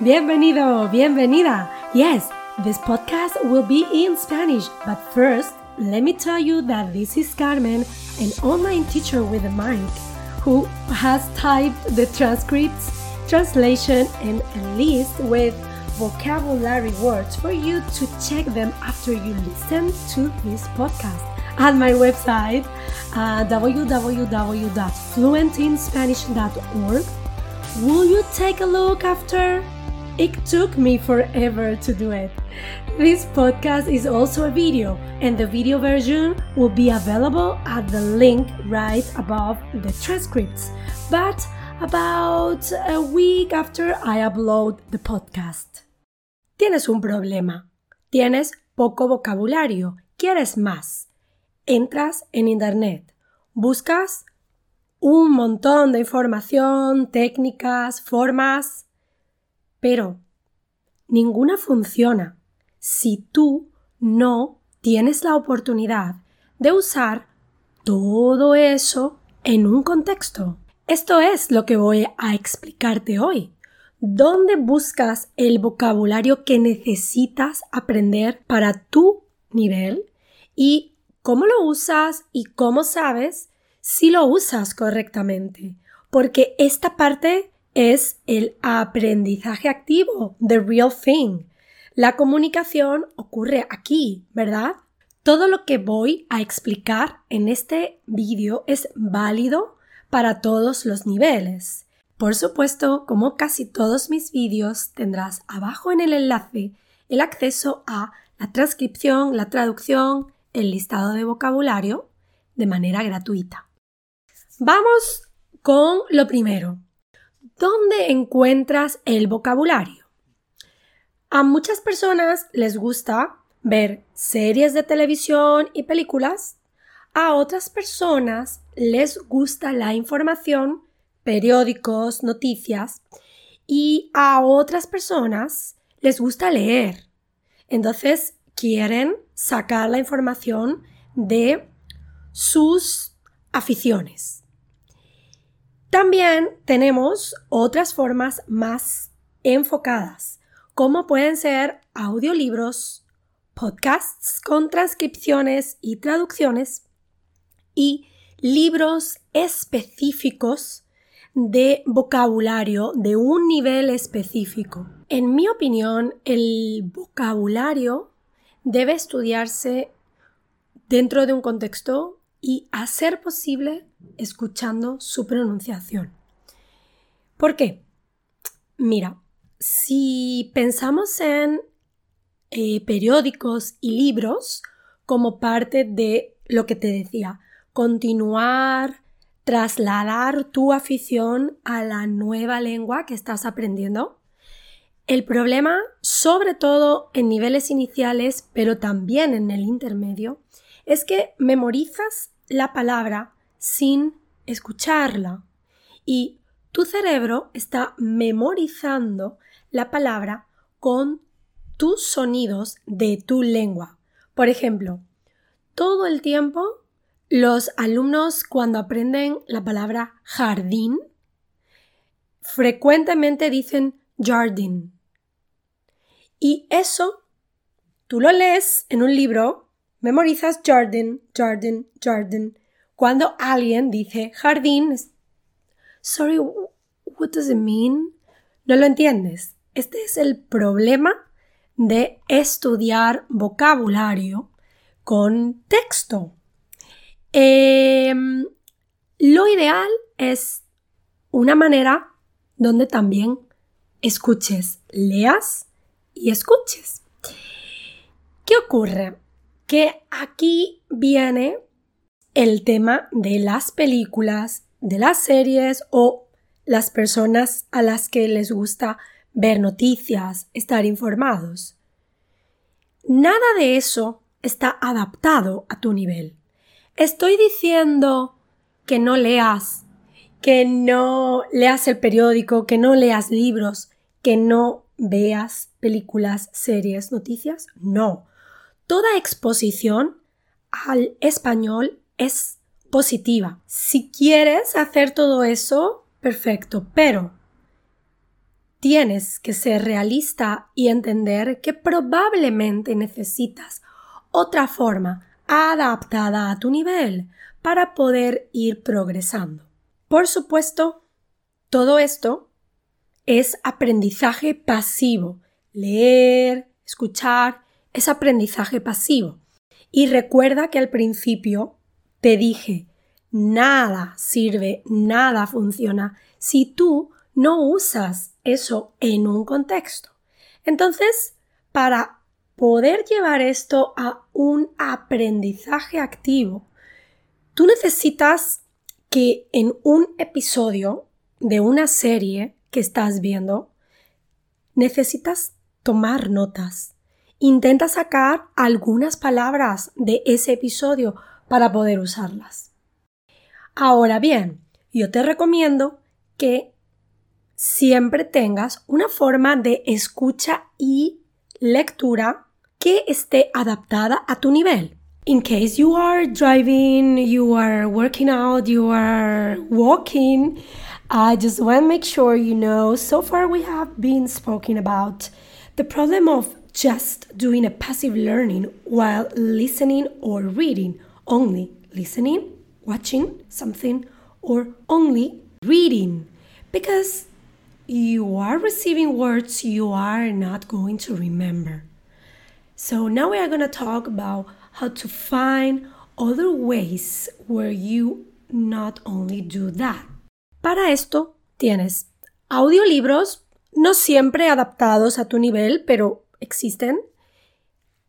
Bienvenido, bienvenida. Yes, this podcast will be in Spanish, but first, let me tell you that this is Carmen, an online teacher with a mic, who has typed the transcripts, translation, and a list with vocabulary words for you to check them after you listen to this podcast at my website uh, www.fluentinspanish.org. Will you take a look after? It took me forever to do it. This podcast is also a video, and the video version will be available at the link right above the transcripts, but about a week after I upload the podcast. Tienes un problema. Tienes poco vocabulario. Quieres más. Entras en Internet. Buscas un montón de información, técnicas, formas pero ninguna funciona si tú no tienes la oportunidad de usar todo eso en un contexto. Esto es lo que voy a explicarte hoy. ¿Dónde buscas el vocabulario que necesitas aprender para tu nivel? ¿Y cómo lo usas y cómo sabes si lo usas correctamente? Porque esta parte es el aprendizaje activo, the real thing. La comunicación ocurre aquí, ¿verdad? Todo lo que voy a explicar en este vídeo es válido para todos los niveles. Por supuesto, como casi todos mis vídeos, tendrás abajo en el enlace el acceso a la transcripción, la traducción, el listado de vocabulario de manera gratuita. Vamos con lo primero, ¿Dónde encuentras el vocabulario? A muchas personas les gusta ver series de televisión y películas. A otras personas les gusta la información, periódicos, noticias. Y a otras personas les gusta leer. Entonces quieren sacar la información de sus aficiones. También tenemos otras formas más enfocadas, como pueden ser audiolibros, podcasts con transcripciones y traducciones y libros específicos de vocabulario de un nivel específico. En mi opinión, el vocabulario debe estudiarse dentro de un contexto y, a ser posible, escuchando su pronunciación. ¿Por qué? Mira, si pensamos en eh, periódicos y libros como parte de lo que te decía, continuar, trasladar tu afición a la nueva lengua que estás aprendiendo, el problema, sobre todo en niveles iniciales, pero también en el intermedio, es que memorizas la palabra sin escucharla y tu cerebro está memorizando la palabra con tus sonidos de tu lengua. Por ejemplo, todo el tiempo los alumnos cuando aprenden la palabra jardín frecuentemente dicen jardín. Y eso tú lo lees en un libro Memorizas jardín, jardín, jardín. Cuando alguien dice jardín, sorry, what does it mean? No lo entiendes. Este es el problema de estudiar vocabulario con texto. Em, lo ideal es una manera donde también escuches, leas y escuches. ¿Qué ocurre? Que aquí viene el tema de las películas, de las series o las personas a las que les gusta ver noticias, estar informados. Nada de eso está adaptado a tu nivel. Estoy diciendo que no leas, que no leas el periódico, que no leas libros, que no veas películas, series, noticias. No. Toda exposición al español es positiva. Si quieres hacer todo eso, perfecto, pero tienes que ser realista y entender que probablemente necesitas otra forma adaptada a tu nivel para poder ir progresando. Por supuesto, todo esto es aprendizaje pasivo. Leer, escuchar, es aprendizaje pasivo. Y recuerda que al principio te dije, nada sirve, nada funciona si tú no usas eso en un contexto. Entonces, para poder llevar esto a un aprendizaje activo, tú necesitas que en un episodio de una serie que estás viendo, necesitas tomar notas. Intenta sacar algunas palabras de ese episodio para poder usarlas. Ahora bien, yo te recomiendo que siempre tengas una forma de escucha y lectura que esté adaptada a tu nivel. In case you are driving, you are working out, you are walking, I just want to make sure you know so far we have been speaking about the problem of just doing a passive learning while listening or reading, only listening, watching something, or only reading. Because you are receiving words you are not going to remember. So now we are going to talk about how to find other ways where you not only do that. Para esto tienes audiolibros, no siempre adaptados a tu nivel, pero existen.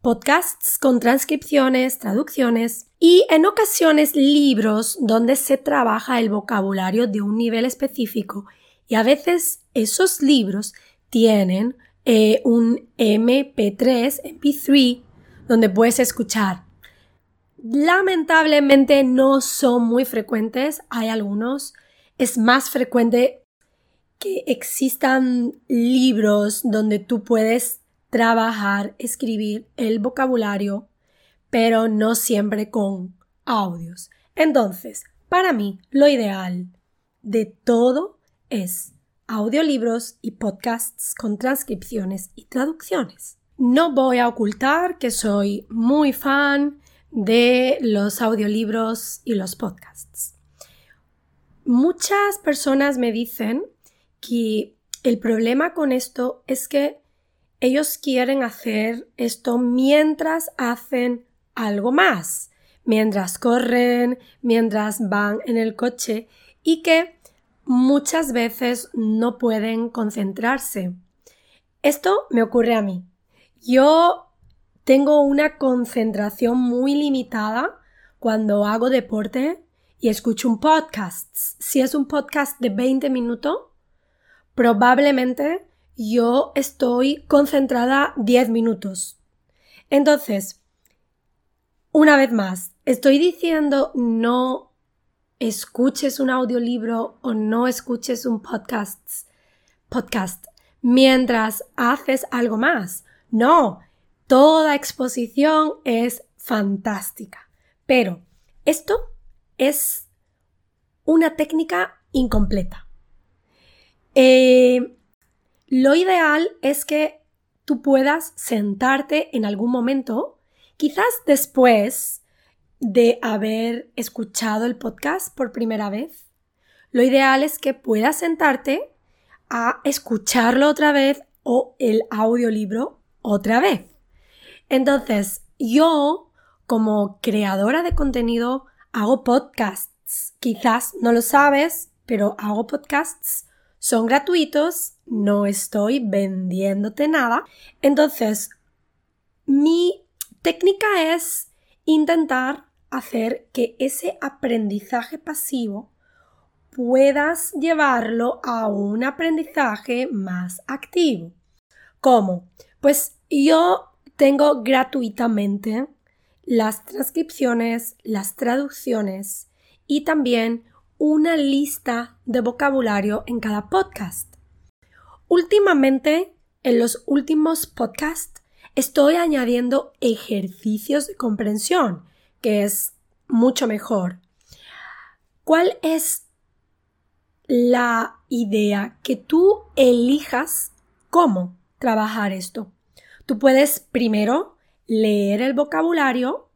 Podcasts con transcripciones, traducciones y en ocasiones libros donde se trabaja el vocabulario de un nivel específico y a veces esos libros tienen eh, un MP3, MP3, donde puedes escuchar. Lamentablemente no son muy frecuentes, hay algunos. Es más frecuente que existan libros donde tú puedes trabajar, escribir el vocabulario, pero no siempre con audios. Entonces, para mí, lo ideal de todo es audiolibros y podcasts con transcripciones y traducciones. No voy a ocultar que soy muy fan de los audiolibros y los podcasts. Muchas personas me dicen que el problema con esto es que ellos quieren hacer esto mientras hacen algo más, mientras corren, mientras van en el coche y que muchas veces no pueden concentrarse. Esto me ocurre a mí. Yo tengo una concentración muy limitada cuando hago deporte y escucho un podcast. Si es un podcast de 20 minutos, probablemente yo estoy concentrada 10 minutos. Entonces, una vez más, estoy diciendo no escuches un audiolibro o no escuches un podcast, podcast mientras haces algo más. No, toda exposición es fantástica. Pero esto es una técnica incompleta. Eh, lo ideal es que tú puedas sentarte en algún momento, quizás después de haber escuchado el podcast por primera vez, lo ideal es que puedas sentarte a escucharlo otra vez o el audiolibro otra vez. Entonces, yo, como creadora de contenido, hago podcasts. Quizás no lo sabes, pero hago podcasts. Son gratuitos, no estoy vendiéndote nada. Entonces, mi técnica es intentar hacer que ese aprendizaje pasivo puedas llevarlo a un aprendizaje más activo. ¿Cómo? Pues yo tengo gratuitamente las transcripciones, las traducciones y también una lista de vocabulario en cada podcast. Últimamente, en los últimos podcasts, estoy añadiendo ejercicios de comprensión que es mucho mejor. ¿Cuál es la idea que tú elijas cómo trabajar esto. Tú puedes primero leer el vocabulario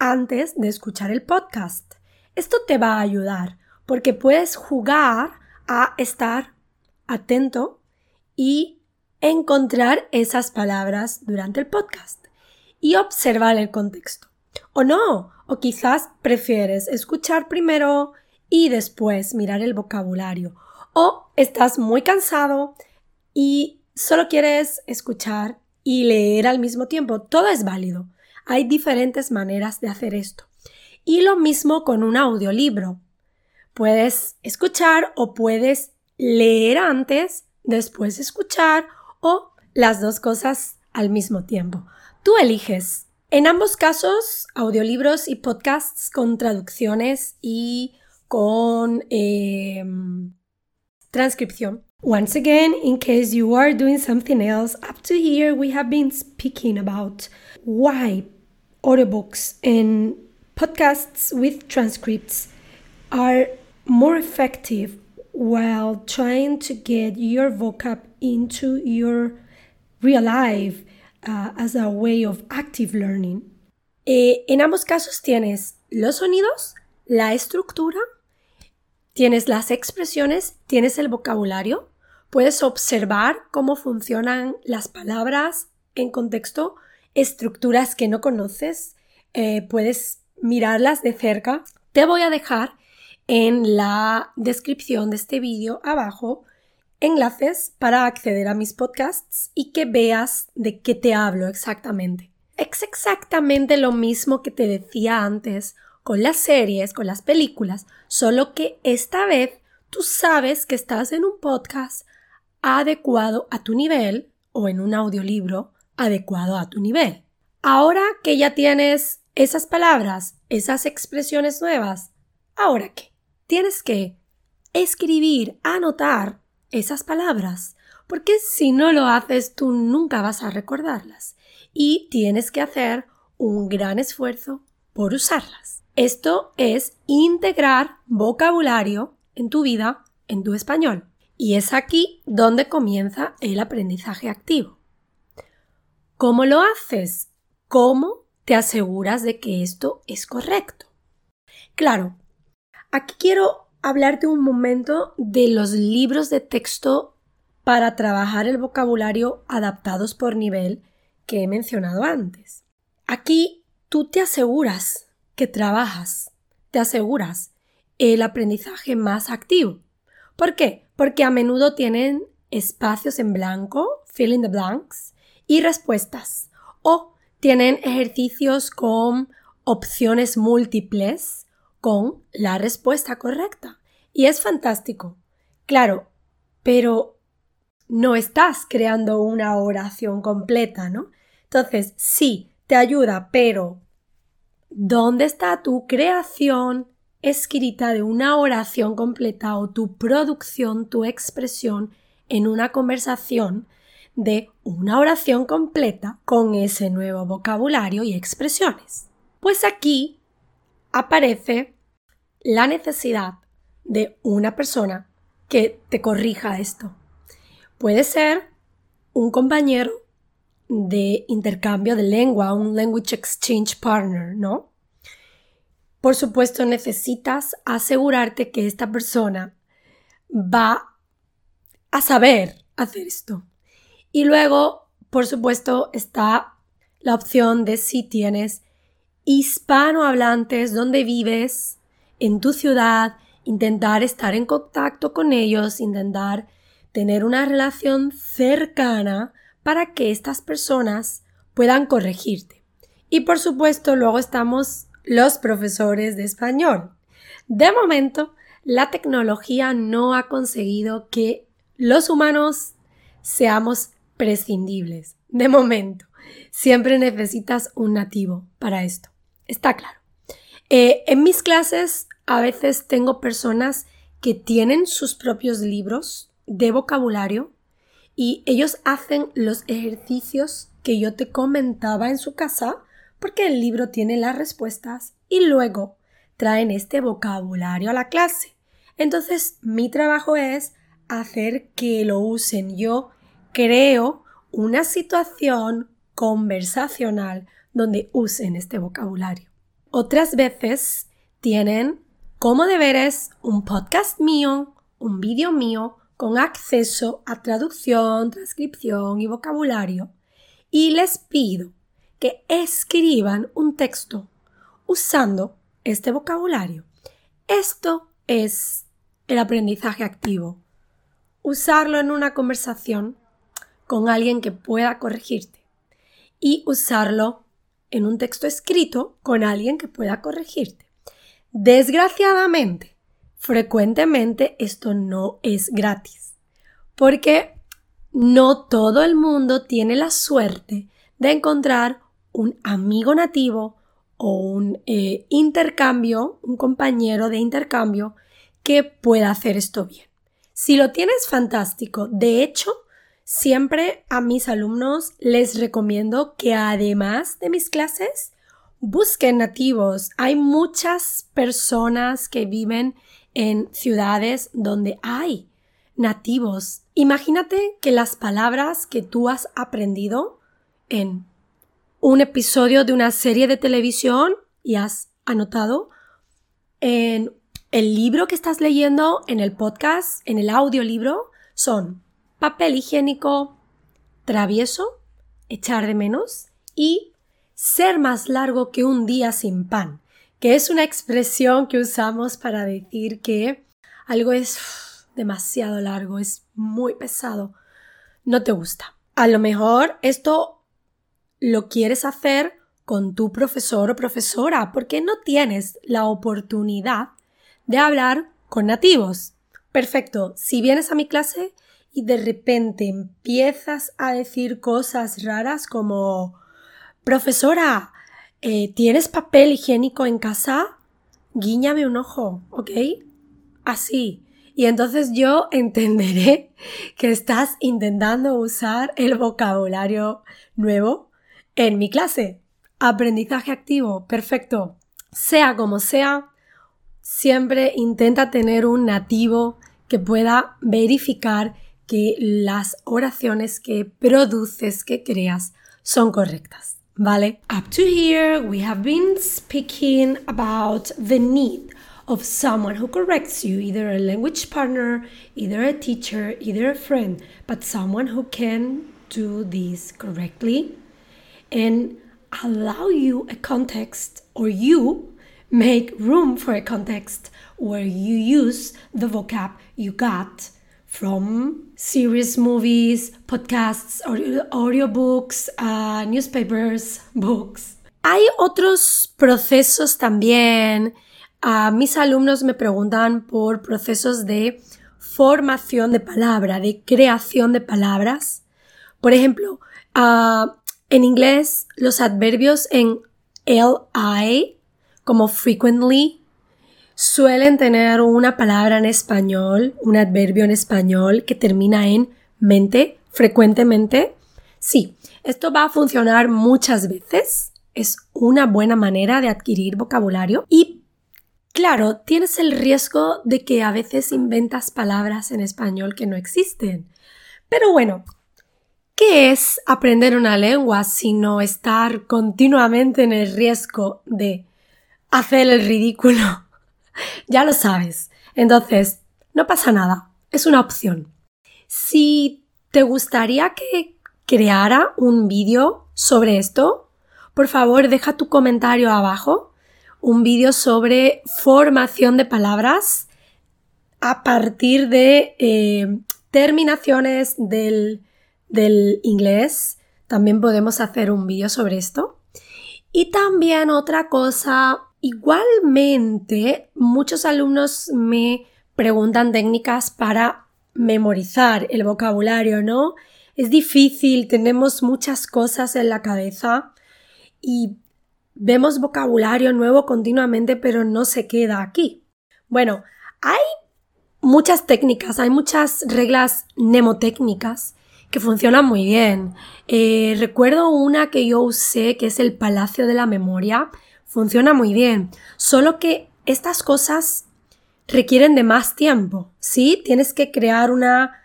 antes de escuchar el podcast. Esto te va a ayudar porque puedes jugar a estar atento y encontrar esas palabras durante el podcast y observar el contexto. O no, o quizás prefieres escuchar primero y después mirar el vocabulario. O estás muy cansado y solo quieres escuchar y leer al mismo tiempo. Todo es válido. Hay diferentes maneras de hacer esto. Y lo mismo con un audiolibro. Puedes escuchar o puedes leer antes, después escuchar o las dos cosas al mismo tiempo. Tú eliges. En ambos casos, audiolibros y podcasts con traducciones y con eh, transcripción. Once again, in case you are doing something else, up to here we have been speaking about why audiobooks and podcasts with transcripts are more effective while trying to get your vocab into your real life uh, as a way of active learning. Eh, en ambos casos tienes los sonidos, la estructura Tienes las expresiones, tienes el vocabulario, puedes observar cómo funcionan las palabras en contexto, estructuras que no conoces, eh, puedes mirarlas de cerca. Te voy a dejar en la descripción de este vídeo abajo enlaces para acceder a mis podcasts y que veas de qué te hablo exactamente. Es exactamente lo mismo que te decía antes con las series, con las películas, solo que esta vez tú sabes que estás en un podcast adecuado a tu nivel o en un audiolibro adecuado a tu nivel. Ahora que ya tienes esas palabras, esas expresiones nuevas, ¿ahora qué? Tienes que escribir, anotar esas palabras, porque si no lo haces tú nunca vas a recordarlas y tienes que hacer un gran esfuerzo por usarlas. Esto es integrar vocabulario en tu vida, en tu español. Y es aquí donde comienza el aprendizaje activo. ¿Cómo lo haces? ¿Cómo te aseguras de que esto es correcto? Claro, aquí quiero hablarte un momento de los libros de texto para trabajar el vocabulario adaptados por nivel que he mencionado antes. Aquí tú te aseguras que trabajas, te aseguras el aprendizaje más activo. ¿Por qué? Porque a menudo tienen espacios en blanco, fill in the blanks, y respuestas. O tienen ejercicios con opciones múltiples con la respuesta correcta. Y es fantástico. Claro, pero no estás creando una oración completa, ¿no? Entonces, sí, te ayuda, pero ¿Dónde está tu creación escrita de una oración completa o tu producción, tu expresión en una conversación de una oración completa con ese nuevo vocabulario y expresiones? Pues aquí aparece la necesidad de una persona que te corrija esto. Puede ser un compañero de intercambio de lengua, un language exchange partner, ¿no? Por supuesto, necesitas asegurarte que esta persona va a saber hacer esto. Y luego, por supuesto, está la opción de si tienes hispanohablantes donde vives, en tu ciudad, intentar estar en contacto con ellos, intentar tener una relación cercana para que estas personas puedan corregirte. Y por supuesto, luego estamos los profesores de español. De momento, la tecnología no ha conseguido que los humanos seamos prescindibles. De momento, siempre necesitas un nativo para esto. Está claro. Eh, en mis clases a veces tengo personas que tienen sus propios libros de vocabulario y ellos hacen los ejercicios que yo te comentaba en su casa porque el libro tiene las respuestas y luego traen este vocabulario a la clase. Entonces, mi trabajo es hacer que lo usen. Yo creo una situación conversacional donde usen este vocabulario. Otras veces tienen como deberes un podcast mío, un vídeo mío con acceso a traducción, transcripción y vocabulario y les pido que escriban un texto usando este vocabulario. Esto es el aprendizaje activo. Usarlo en una conversación con alguien que pueda corregirte y usarlo en un texto escrito con alguien que pueda corregirte. Desgraciadamente, frecuentemente esto no es gratis, porque no todo el mundo tiene la suerte de encontrar un amigo nativo o un eh, intercambio, un compañero de intercambio que pueda hacer esto bien. Si lo tienes, fantástico. De hecho, siempre a mis alumnos les recomiendo que además de mis clases, busquen nativos. Hay muchas personas que viven en ciudades donde hay nativos. Imagínate que las palabras que tú has aprendido en un episodio de una serie de televisión y has anotado en el libro que estás leyendo, en el podcast, en el audiolibro, son papel higiénico, travieso, echar de menos y ser más largo que un día sin pan, que es una expresión que usamos para decir que algo es demasiado largo, es muy pesado, no te gusta. A lo mejor esto lo quieres hacer con tu profesor o profesora porque no tienes la oportunidad de hablar con nativos. Perfecto, si vienes a mi clase y de repente empiezas a decir cosas raras como profesora, eh, ¿tienes papel higiénico en casa? Guíñame un ojo, ¿ok? Así. Y entonces yo entenderé que estás intentando usar el vocabulario nuevo en mi clase. Aprendizaje activo, perfecto. Sea como sea, siempre intenta tener un nativo que pueda verificar que las oraciones que produces, que creas, son correctas. ¿Vale? Up to here, we have been speaking about the need of someone who corrects you, either a language partner, either a teacher, either a friend, but someone who can do this correctly and allow you a context or you make room for a context where you use the vocab you got from series, movies, podcasts, audio, audiobooks, uh, newspapers, books. Hay otros procesos también A mis alumnos me preguntan por procesos de formación de palabra, de creación de palabras. Por ejemplo, ah, en inglés los adverbios en li, como frequently, suelen tener una palabra en español, un adverbio en español que termina en mente, frecuentemente. Sí, esto va a funcionar muchas veces. Es una buena manera de adquirir vocabulario y Claro, tienes el riesgo de que a veces inventas palabras en español que no existen. Pero bueno, ¿qué es aprender una lengua sino estar continuamente en el riesgo de hacer el ridículo? ya lo sabes. Entonces, no pasa nada. Es una opción. Si te gustaría que creara un vídeo sobre esto, por favor deja tu comentario abajo un vídeo sobre formación de palabras a partir de eh, terminaciones del, del inglés. También podemos hacer un vídeo sobre esto. Y también otra cosa, igualmente muchos alumnos me preguntan técnicas para memorizar el vocabulario, ¿no? Es difícil, tenemos muchas cosas en la cabeza y Vemos vocabulario nuevo continuamente, pero no se queda aquí. Bueno, hay muchas técnicas, hay muchas reglas mnemotécnicas que funcionan muy bien. Eh, recuerdo una que yo usé, que es el Palacio de la Memoria. Funciona muy bien. Solo que estas cosas requieren de más tiempo. Sí, tienes que crear una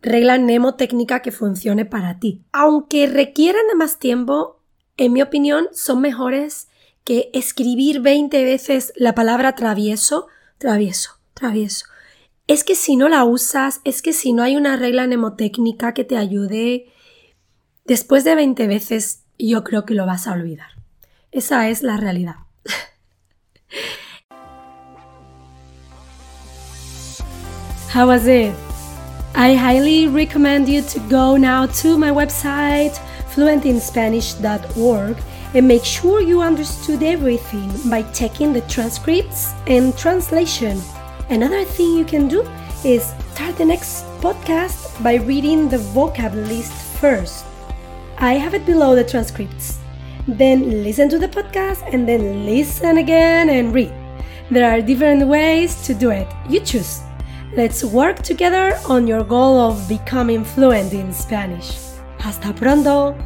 regla mnemotécnica que funcione para ti. Aunque requieren de más tiempo, en mi opinión, son mejores que escribir 20 veces la palabra travieso, travieso, travieso. Es que si no la usas, es que si no hay una regla mnemotécnica que te ayude, después de 20 veces yo creo que lo vas a olvidar. Esa es la realidad. How was it? I highly recommend you to go now to my website fluentinspanish.org and make sure you understood everything by checking the transcripts and translation. Another thing you can do is start the next podcast by reading the vocab list first. I have it below the transcripts. Then listen to the podcast and then listen again and read. There are different ways to do it. You choose. Let's work together on your goal of becoming fluent in Spanish. Hasta pronto!